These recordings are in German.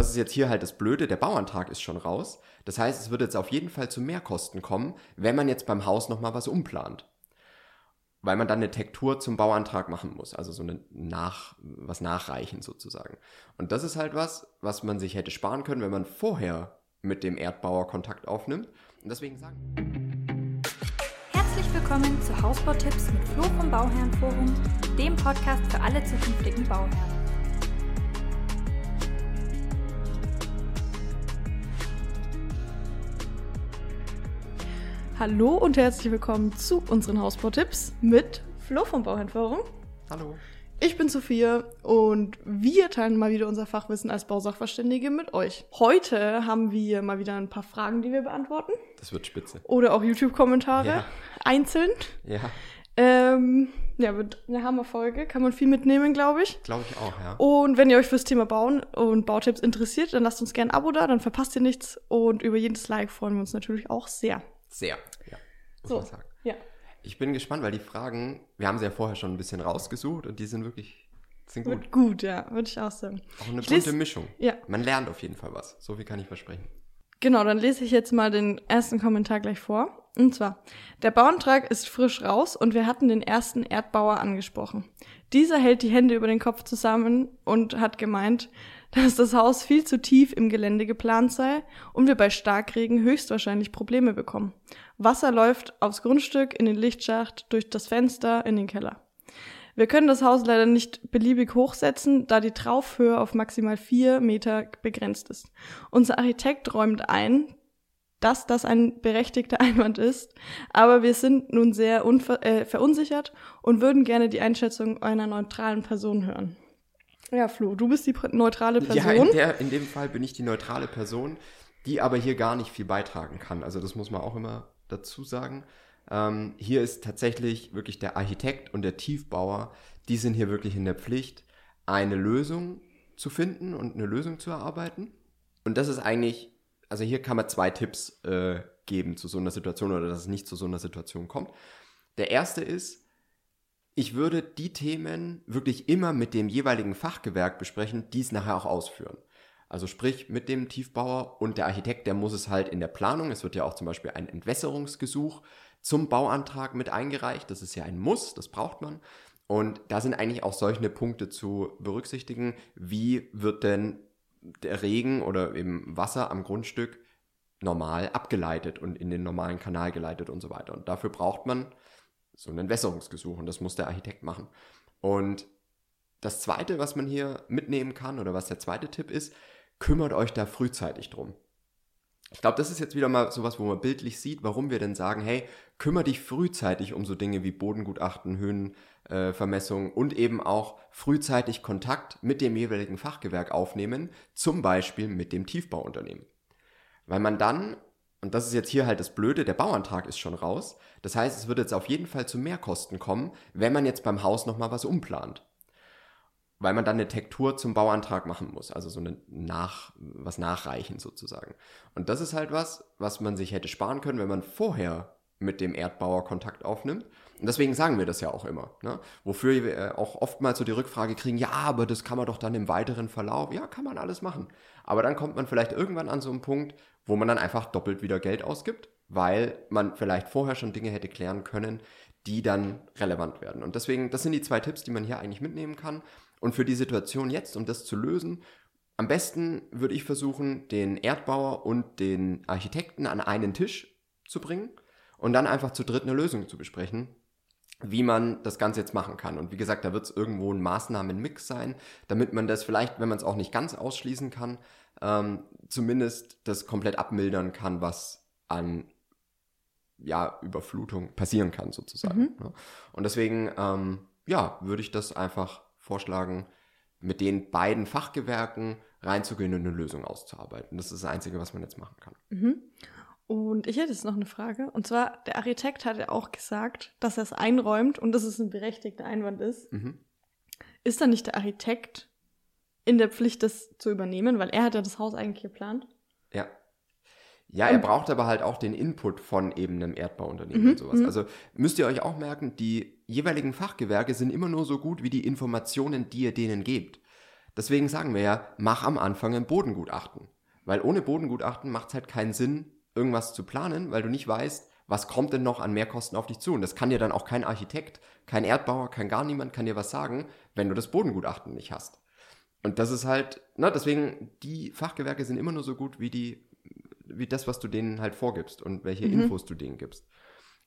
das ist jetzt hier halt das Blöde, der Bauantrag ist schon raus. Das heißt, es wird jetzt auf jeden Fall zu Mehrkosten kommen, wenn man jetzt beim Haus nochmal was umplant. Weil man dann eine Tektur zum Bauantrag machen muss, also so eine nach, was nachreichen sozusagen. Und das ist halt was, was man sich hätte sparen können, wenn man vorher mit dem Erdbauer Kontakt aufnimmt. Und deswegen sagen. Herzlich willkommen zu Hausbautipps mit Flo vom Bauherrenforum, dem Podcast für alle zukünftigen Bauherren. Hallo und herzlich willkommen zu unseren Hausbautipps mit Flo vom Bauherrenforum. Hallo. Ich bin Sophia und wir teilen mal wieder unser Fachwissen als Bausachverständige mit euch. Heute haben wir mal wieder ein paar Fragen, die wir beantworten. Das wird spitze. Oder auch YouTube-Kommentare Ja. einzeln. Ja, Ähm, ja, wird eine Hammerfolge. Kann man viel mitnehmen, glaube ich. glaube ich auch, ja. Und wenn ihr euch fürs Thema Bauen und Bautipps interessiert, dann lasst uns gerne ein Abo da, dann verpasst ihr nichts. Und über jedes Like freuen wir uns natürlich auch sehr. Sehr, ja. Muss So. man sagen. Ja. Ich bin gespannt, weil die Fragen, wir haben sie ja vorher schon ein bisschen rausgesucht und die sind wirklich, sind gut. Wird gut, ja, würde ich auch sagen. Auch eine Ich bunte lese- Mischung. Ja. Man lernt auf jeden Fall was. So viel kann ich versprechen. Genau, dann lese ich jetzt mal den ersten Kommentar gleich vor. Und zwar, der Bauantrag ist frisch raus und wir hatten den ersten Erdbauer angesprochen. Dieser hält die Hände über den Kopf zusammen und hat gemeint, dass das Haus viel zu tief im Gelände geplant sei und wir bei Starkregen höchstwahrscheinlich Probleme bekommen. Wasser läuft aufs Grundstück, in den Lichtschacht, durch das Fenster, in den Keller. Wir können das Haus leider nicht beliebig hochsetzen, da die Traufhöhe auf maximal vier Meter begrenzt ist. Unser Architekt räumt ein, dass das ein berechtigter Einwand ist, aber wir sind nun sehr äh, verunsichert und würden gerne die Einschätzung einer neutralen Person hören. Ja, Flo, du bist die neutrale Ja, Person. in, der, in dem Fall bin ich die neutrale Person, die aber hier gar nicht viel beitragen kann. Also das muss man auch immer dazu sagen. Ähm, hier ist tatsächlich wirklich der Architekt und der Tiefbauer, die sind hier wirklich in der Pflicht, eine Lösung zu finden und eine Lösung zu erarbeiten. Und das ist eigentlich, also hier kann man zwei Tipps äh, geben zu so einer Situation oder dass es nicht zu so einer Situation kommt. Der erste ist, ich würde die Themen wirklich immer mit dem jeweiligen Fachgewerk besprechen, die es nachher auch ausführen. Also sprich mit dem Tiefbauer und der Architekt, der muss es halt in der Planung, es wird ja auch zum Beispiel ein Entwässerungsgesuch zum Bauantrag mit eingereicht, das ist ja ein Muss, das braucht man. Und da sind eigentlich auch solche Punkte zu berücksichtigen, wie wird denn der Regen oder eben Wasser am Grundstück normal abgeleitet und in den normalen Kanal geleitet und so weiter. Und dafür braucht man so ein Entwässerungsgesuch und das muss der Architekt machen. Und das zweite, was man hier mitnehmen kann oder was der zweite Tipp ist, kümmert euch da frühzeitig drum. Ich glaube, das ist jetzt wieder mal sowas, wo man bildlich sieht, warum wir denn sagen, hey, kümmere dich frühzeitig um so Dinge wie Bodengutachten, Höhenvermessung äh, und eben auch frühzeitig Kontakt mit dem jeweiligen Fachgewerk aufnehmen, zum Beispiel mit dem Tiefbauunternehmen. Weil man dann, und das ist jetzt hier halt das Blöde, der Bauantrag ist schon raus. Das heißt, es wird jetzt auf jeden Fall zu Mehrkosten kommen, wenn man jetzt beim Haus nochmal was umplant. Weil man dann eine Tektur zum Bauantrag machen muss, also so eine nach, was nachreichen sozusagen. Und das ist halt was, was man sich hätte sparen können, wenn man vorher mit dem Erdbauer Kontakt aufnimmt. Und deswegen sagen wir das ja auch immer. Ne? Wofür wir äh, auch oftmals so die Rückfrage kriegen, ja, aber das kann man doch dann im weiteren Verlauf. Ja, kann man alles machen. Aber dann kommt man vielleicht irgendwann an so einen Punkt, wo man dann einfach doppelt wieder Geld ausgibt, weil man vielleicht vorher schon Dinge hätte klären können, die dann relevant werden. Und deswegen, das sind die zwei Tipps, die man hier eigentlich mitnehmen kann. Und für die Situation jetzt, um das zu lösen, am besten würde ich versuchen, den Erdbauer und den Architekten an einen Tisch zu bringen und dann einfach zu dritt eine Lösung zu besprechen, wie man das Ganze jetzt machen kann. Und wie gesagt, da wird es irgendwo ein Maßnahmenmix sein, damit man das vielleicht, wenn man es auch nicht ganz ausschließen kann, ähm, zumindest das komplett abmildern kann, was an ja, Überflutung passieren kann, sozusagen. ne? Und deswegen, ähm, ja, würde ich das einfach vorschlagen, mit den beiden Fachgewerken reinzugehen und eine Lösung auszuarbeiten. Das ist das Einzige, was man jetzt machen kann. Mhm. Und ich hätte jetzt noch eine Frage. Und zwar, der Architekt hat ja auch gesagt, dass er es einräumt und dass es ein berechtigter Einwand ist. Mhm. Ist dann nicht der Architekt in der Pflicht, das zu übernehmen, weil er hat ja das Haus eigentlich geplant? Ja. Ja, er Und- braucht aber halt auch den Input von eben einem Erdbauunternehmen Mhm, und sowas. mhm. Also müsst ihr euch auch merken, die jeweiligen Fachgewerke sind immer nur so gut wie die Informationen, die ihr denen gebt. Deswegen sagen wir ja, mach am Anfang ein Bodengutachten. Weil ohne Bodengutachten macht es halt keinen Sinn, irgendwas zu planen, weil du nicht weißt, was kommt denn noch an Mehrkosten auf dich zu? Und das kann dir dann auch kein Architekt, kein Erdbauer, kein gar niemand kann dir was sagen, wenn du das Bodengutachten nicht hast. Und das ist halt, ne, deswegen, die Fachgewerke sind immer nur so gut wie die, wie das, was du denen halt vorgibst und welche mhm. Infos du denen gibst.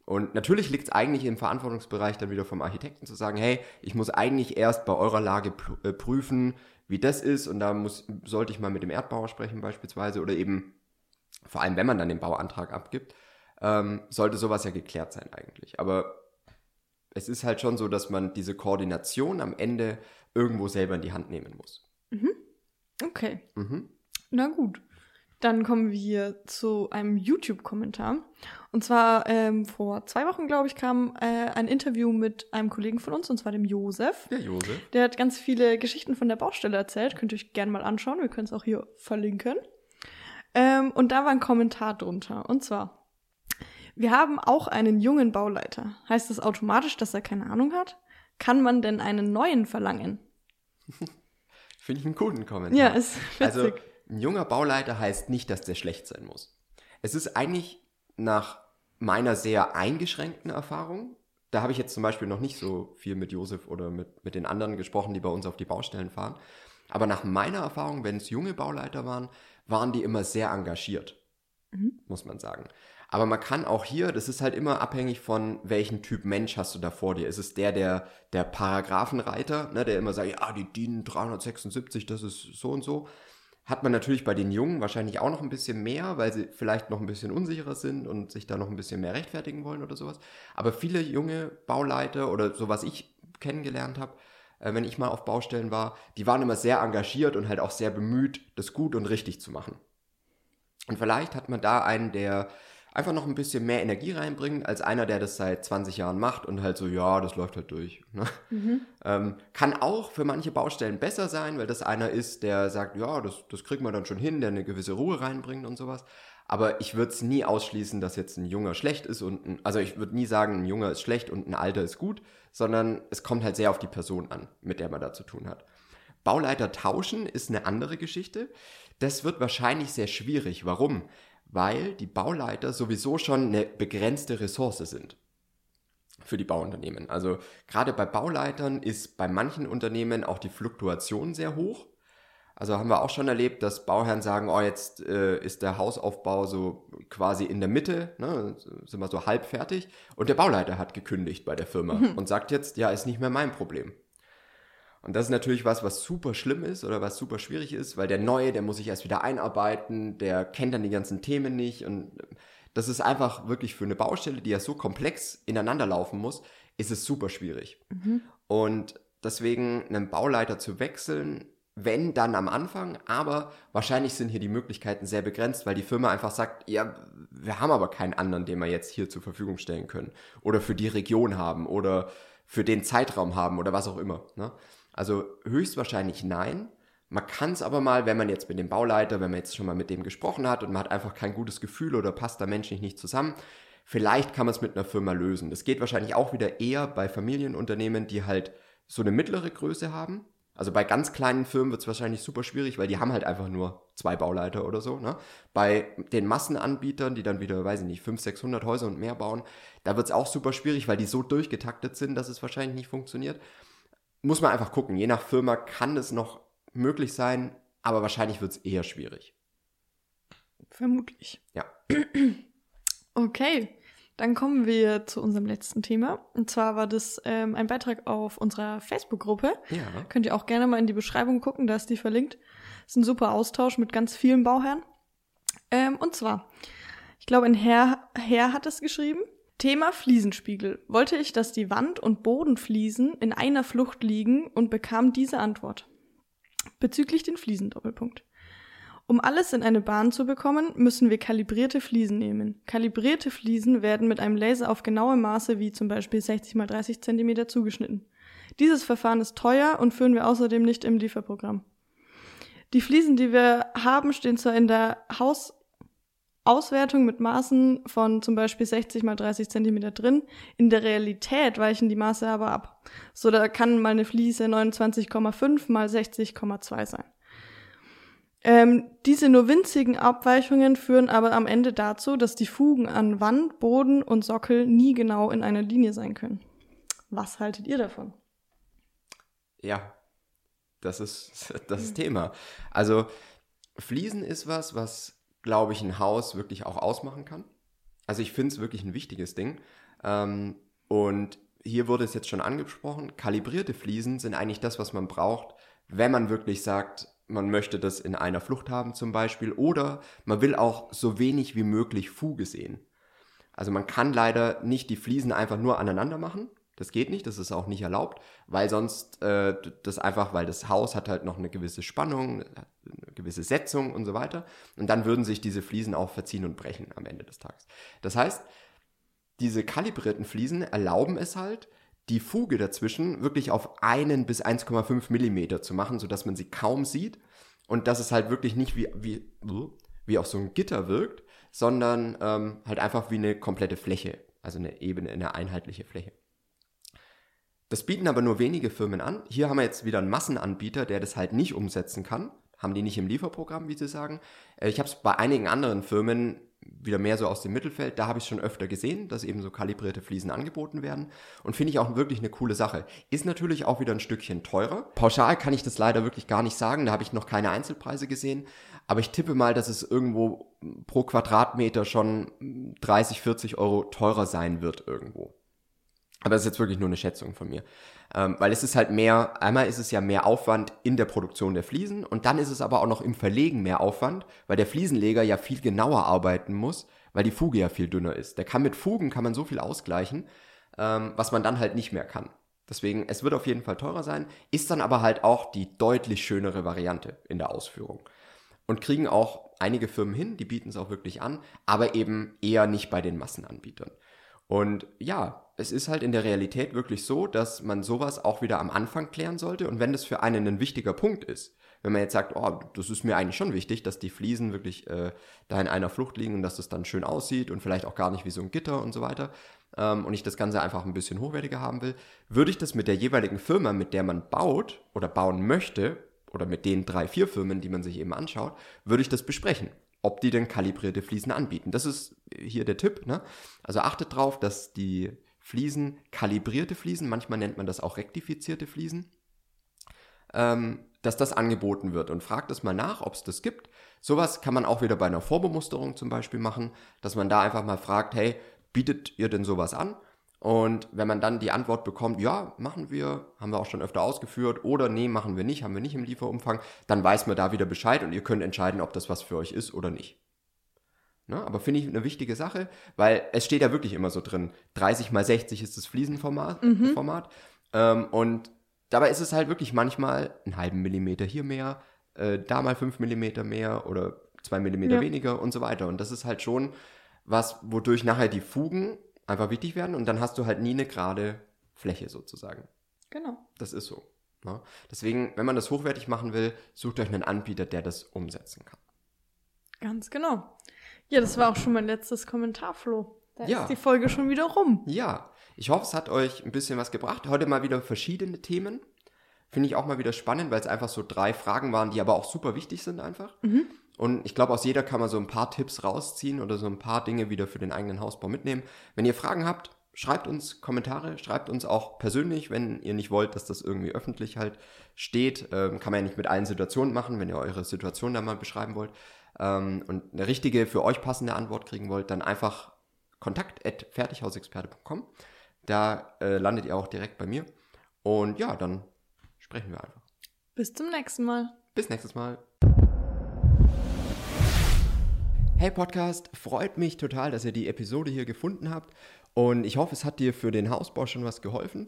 Und natürlich liegt es eigentlich im Verantwortungsbereich dann wieder vom Architekten zu sagen, hey, ich muss eigentlich erst bei eurer Lage äh, prüfen, wie das ist und da muss, sollte ich mal mit dem Erdbauer sprechen beispielsweise oder eben, vor allem wenn man dann den Bauantrag abgibt, ähm, sollte sowas ja geklärt sein eigentlich. Aber es ist halt schon so, dass man diese Koordination am Ende irgendwo selber in die Hand nehmen muss. Mhm. Okay. Mhm. Na gut. Dann kommen wir zu einem YouTube-Kommentar. Und zwar ähm, vor zwei Wochen, glaube ich, kam äh, ein Interview mit einem Kollegen von uns, und zwar dem Josef. Ja, Josef. Der hat ganz viele Geschichten von der Baustelle erzählt. Könnt ihr euch gerne mal anschauen. Wir können es auch hier verlinken. Ähm, und da war ein Kommentar drunter. Und zwar, wir haben auch einen jungen Bauleiter. Heißt das automatisch, dass er keine Ahnung hat? Kann man denn einen neuen verlangen? Finde ich einen guten Kommentar. Ja, ist witzig. Also, ein junger Bauleiter heißt nicht, dass der schlecht sein muss. Es ist eigentlich nach meiner sehr eingeschränkten Erfahrung, da habe ich jetzt zum Beispiel noch nicht so viel mit Josef oder mit, mit den anderen gesprochen, die bei uns auf die Baustellen fahren. Aber nach meiner Erfahrung, wenn es junge Bauleiter waren, waren die immer sehr engagiert, mhm. muss man sagen. Aber man kann auch hier, das ist halt immer abhängig von welchen Typ Mensch hast du da vor dir. Ist es der, der, der Paragraphenreiter, ne, der immer sagt, ja, die DIN 376, das ist so und so hat man natürlich bei den Jungen wahrscheinlich auch noch ein bisschen mehr, weil sie vielleicht noch ein bisschen unsicherer sind und sich da noch ein bisschen mehr rechtfertigen wollen oder sowas. Aber viele junge Bauleiter oder so was ich kennengelernt habe, äh, wenn ich mal auf Baustellen war, die waren immer sehr engagiert und halt auch sehr bemüht, das gut und richtig zu machen. Und vielleicht hat man da einen, der einfach noch ein bisschen mehr Energie reinbringen, als einer, der das seit 20 Jahren macht und halt so, ja, das läuft halt durch. Ne? Mhm. Ähm, kann auch für manche Baustellen besser sein, weil das einer ist, der sagt, ja, das, das kriegt man dann schon hin, der eine gewisse Ruhe reinbringt und sowas. Aber ich würde es nie ausschließen, dass jetzt ein Junger schlecht ist und ein, also ich würde nie sagen, ein Junger ist schlecht und ein Alter ist gut, sondern es kommt halt sehr auf die Person an, mit der man da zu tun hat. Bauleiter tauschen ist eine andere Geschichte. Das wird wahrscheinlich sehr schwierig. Warum? weil die Bauleiter sowieso schon eine begrenzte Ressource sind für die Bauunternehmen. Also gerade bei Bauleitern ist bei manchen Unternehmen auch die Fluktuation sehr hoch. Also haben wir auch schon erlebt, dass Bauherren sagen, oh, jetzt äh, ist der Hausaufbau so quasi in der Mitte, ne, sind wir so halb fertig. Und der Bauleiter hat gekündigt bei der Firma mhm. und sagt jetzt, ja, ist nicht mehr mein Problem. Und das ist natürlich was, was super schlimm ist oder was super schwierig ist, weil der Neue, der muss sich erst wieder einarbeiten, der kennt dann die ganzen Themen nicht und das ist einfach wirklich für eine Baustelle, die ja so komplex ineinander laufen muss, ist es super schwierig. Mhm. Und deswegen einen Bauleiter zu wechseln, wenn dann am Anfang, aber wahrscheinlich sind hier die Möglichkeiten sehr begrenzt, weil die Firma einfach sagt, ja, wir haben aber keinen anderen, den wir jetzt hier zur Verfügung stellen können oder für die Region haben oder für den Zeitraum haben oder was auch immer. Ne? Also höchstwahrscheinlich nein. Man kann es aber mal, wenn man jetzt mit dem Bauleiter, wenn man jetzt schon mal mit dem gesprochen hat und man hat einfach kein gutes Gefühl oder passt da menschlich nicht zusammen, vielleicht kann man es mit einer Firma lösen. Das geht wahrscheinlich auch wieder eher bei Familienunternehmen, die halt so eine mittlere Größe haben. Also bei ganz kleinen Firmen wird es wahrscheinlich super schwierig, weil die haben halt einfach nur zwei Bauleiter oder so. Ne? Bei den Massenanbietern, die dann wieder, weiß ich nicht, 500, 600 Häuser und mehr bauen, da wird es auch super schwierig, weil die so durchgetaktet sind, dass es wahrscheinlich nicht funktioniert muss man einfach gucken. Je nach Firma kann es noch möglich sein, aber wahrscheinlich wird es eher schwierig. Vermutlich. Ja. Okay, dann kommen wir zu unserem letzten Thema. Und zwar war das ähm, ein Beitrag auf unserer Facebook-Gruppe. Ja. Könnt ihr auch gerne mal in die Beschreibung gucken, da ist die verlinkt. Ist ein super Austausch mit ganz vielen Bauherren. Ähm, und zwar, ich glaube, ein Herr, Herr hat es geschrieben. Thema Fliesenspiegel. Wollte ich, dass die Wand- und Bodenfliesen in einer Flucht liegen und bekam diese Antwort. Bezüglich den Fliesendoppelpunkt. Um alles in eine Bahn zu bekommen, müssen wir kalibrierte Fliesen nehmen. Kalibrierte Fliesen werden mit einem Laser auf genaue Maße wie zum Beispiel 60 x 30 cm zugeschnitten. Dieses Verfahren ist teuer und führen wir außerdem nicht im Lieferprogramm. Die Fliesen, die wir haben, stehen zwar in der Haus Auswertung mit Maßen von zum Beispiel 60 mal 30 Zentimeter drin. In der Realität weichen die Maße aber ab. So, da kann mal eine Fliese 29,5 mal 60,2 sein. Ähm, diese nur winzigen Abweichungen führen aber am Ende dazu, dass die Fugen an Wand, Boden und Sockel nie genau in einer Linie sein können. Was haltet ihr davon? Ja, das ist das ist Thema. Also Fliesen ist was, was glaube ich, ein Haus wirklich auch ausmachen kann. Also ich finde es wirklich ein wichtiges Ding. Ähm, und hier wurde es jetzt schon angesprochen, kalibrierte Fliesen sind eigentlich das, was man braucht, wenn man wirklich sagt, man möchte das in einer Flucht haben zum Beispiel oder man will auch so wenig wie möglich Fuge sehen. Also man kann leider nicht die Fliesen einfach nur aneinander machen, das geht nicht, das ist auch nicht erlaubt, weil sonst äh, das einfach, weil das Haus hat halt noch eine gewisse Spannung, eine gewisse Setzung und so weiter. Und dann würden sich diese Fliesen auch verziehen und brechen am Ende des Tages. Das heißt, diese kalibrierten Fliesen erlauben es halt, die Fuge dazwischen wirklich auf einen bis 1,5 Millimeter zu machen, sodass man sie kaum sieht und dass es halt wirklich nicht wie, wie, wie auf so ein Gitter wirkt, sondern ähm, halt einfach wie eine komplette Fläche, also eine Ebene, eine einheitliche Fläche. Das bieten aber nur wenige Firmen an. Hier haben wir jetzt wieder einen Massenanbieter, der das halt nicht umsetzen kann. Haben die nicht im Lieferprogramm, wie sie sagen. Äh, ich habe es bei einigen anderen Firmen wieder mehr so aus dem Mittelfeld, da habe ich schon öfter gesehen, dass eben so kalibrierte Fliesen angeboten werden und finde ich auch wirklich eine coole Sache. Ist natürlich auch wieder ein Stückchen teurer. Pauschal kann ich das leider wirklich gar nicht sagen, da habe ich noch keine Einzelpreise gesehen, aber ich tippe mal, dass es irgendwo pro Quadratmeter schon 30, 40 Euro teurer sein wird irgendwo. Aber das ist jetzt wirklich nur eine Schätzung von mir. Ähm, weil es ist halt mehr, einmal ist es ja mehr Aufwand in der Produktion der Fliesen und dann ist es aber auch noch im Verlegen mehr Aufwand, weil der Fliesenleger ja viel genauer arbeiten muss, weil die Fuge ja viel dünner ist. Der kann mit Fugen kann man so viel ausgleichen, ähm, was man dann halt nicht mehr kann. Deswegen, es wird auf jeden Fall teurer sein, ist dann aber halt auch die deutlich schönere Variante in der Ausführung. Und kriegen auch einige Firmen hin, die bieten es auch wirklich an, aber eben eher nicht bei den Massenanbietern. Und ja, es ist halt in der Realität wirklich so, dass man sowas auch wieder am Anfang klären sollte. Und wenn das für einen ein wichtiger Punkt ist, wenn man jetzt sagt, oh, das ist mir eigentlich schon wichtig, dass die Fliesen wirklich äh, da in einer Flucht liegen und dass das dann schön aussieht und vielleicht auch gar nicht wie so ein Gitter und so weiter, ähm, und ich das Ganze einfach ein bisschen hochwertiger haben will, würde ich das mit der jeweiligen Firma, mit der man baut oder bauen möchte, oder mit den drei, vier Firmen, die man sich eben anschaut, würde ich das besprechen ob die denn kalibrierte Fliesen anbieten. Das ist hier der Tipp. Ne? Also achtet darauf, dass die Fliesen kalibrierte Fliesen, manchmal nennt man das auch rektifizierte Fliesen, ähm, dass das angeboten wird. Und fragt es mal nach, ob es das gibt. Sowas kann man auch wieder bei einer Vorbemusterung zum Beispiel machen, dass man da einfach mal fragt, hey, bietet ihr denn sowas an? Und wenn man dann die Antwort bekommt, ja, machen wir, haben wir auch schon öfter ausgeführt, oder nee, machen wir nicht, haben wir nicht im Lieferumfang, dann weiß man da wieder Bescheid und ihr könnt entscheiden, ob das was für euch ist oder nicht. Ne? Aber finde ich eine wichtige Sache, weil es steht ja wirklich immer so drin, 30 mal 60 ist das Fliesenformat. Mhm. Format, ähm, und dabei ist es halt wirklich manchmal einen halben Millimeter hier mehr, äh, da mal fünf Millimeter mehr oder zwei Millimeter ja. weniger und so weiter. Und das ist halt schon was, wodurch nachher die Fugen einfach wichtig werden und dann hast du halt nie eine gerade Fläche sozusagen. Genau. Das ist so. Ne? Deswegen, wenn man das hochwertig machen will, sucht euch einen Anbieter, der das umsetzen kann. Ganz genau. Ja, das war auch schon mein letztes Kommentar, Flo. Da ja. ist die Folge schon wieder rum. Ja, ich hoffe, es hat euch ein bisschen was gebracht. Heute mal wieder verschiedene Themen. Finde ich auch mal wieder spannend, weil es einfach so drei Fragen waren, die aber auch super wichtig sind einfach. Mhm. Und ich glaube, aus jeder kann man so ein paar Tipps rausziehen oder so ein paar Dinge wieder für den eigenen Hausbau mitnehmen. Wenn ihr Fragen habt, schreibt uns Kommentare, schreibt uns auch persönlich, wenn ihr nicht wollt, dass das irgendwie öffentlich halt steht. Ähm, kann man ja nicht mit allen Situationen machen, wenn ihr eure Situation da mal beschreiben wollt. Ähm, und eine richtige, für euch passende Antwort kriegen wollt, dann einfach kontakt at fertighausexperte.com. Da äh, landet ihr auch direkt bei mir. Und ja, dann sprechen wir einfach. Bis zum nächsten Mal. Bis nächstes Mal. Hey Podcast, freut mich total, dass ihr die Episode hier gefunden habt und ich hoffe, es hat dir für den Hausbau schon was geholfen.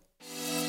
you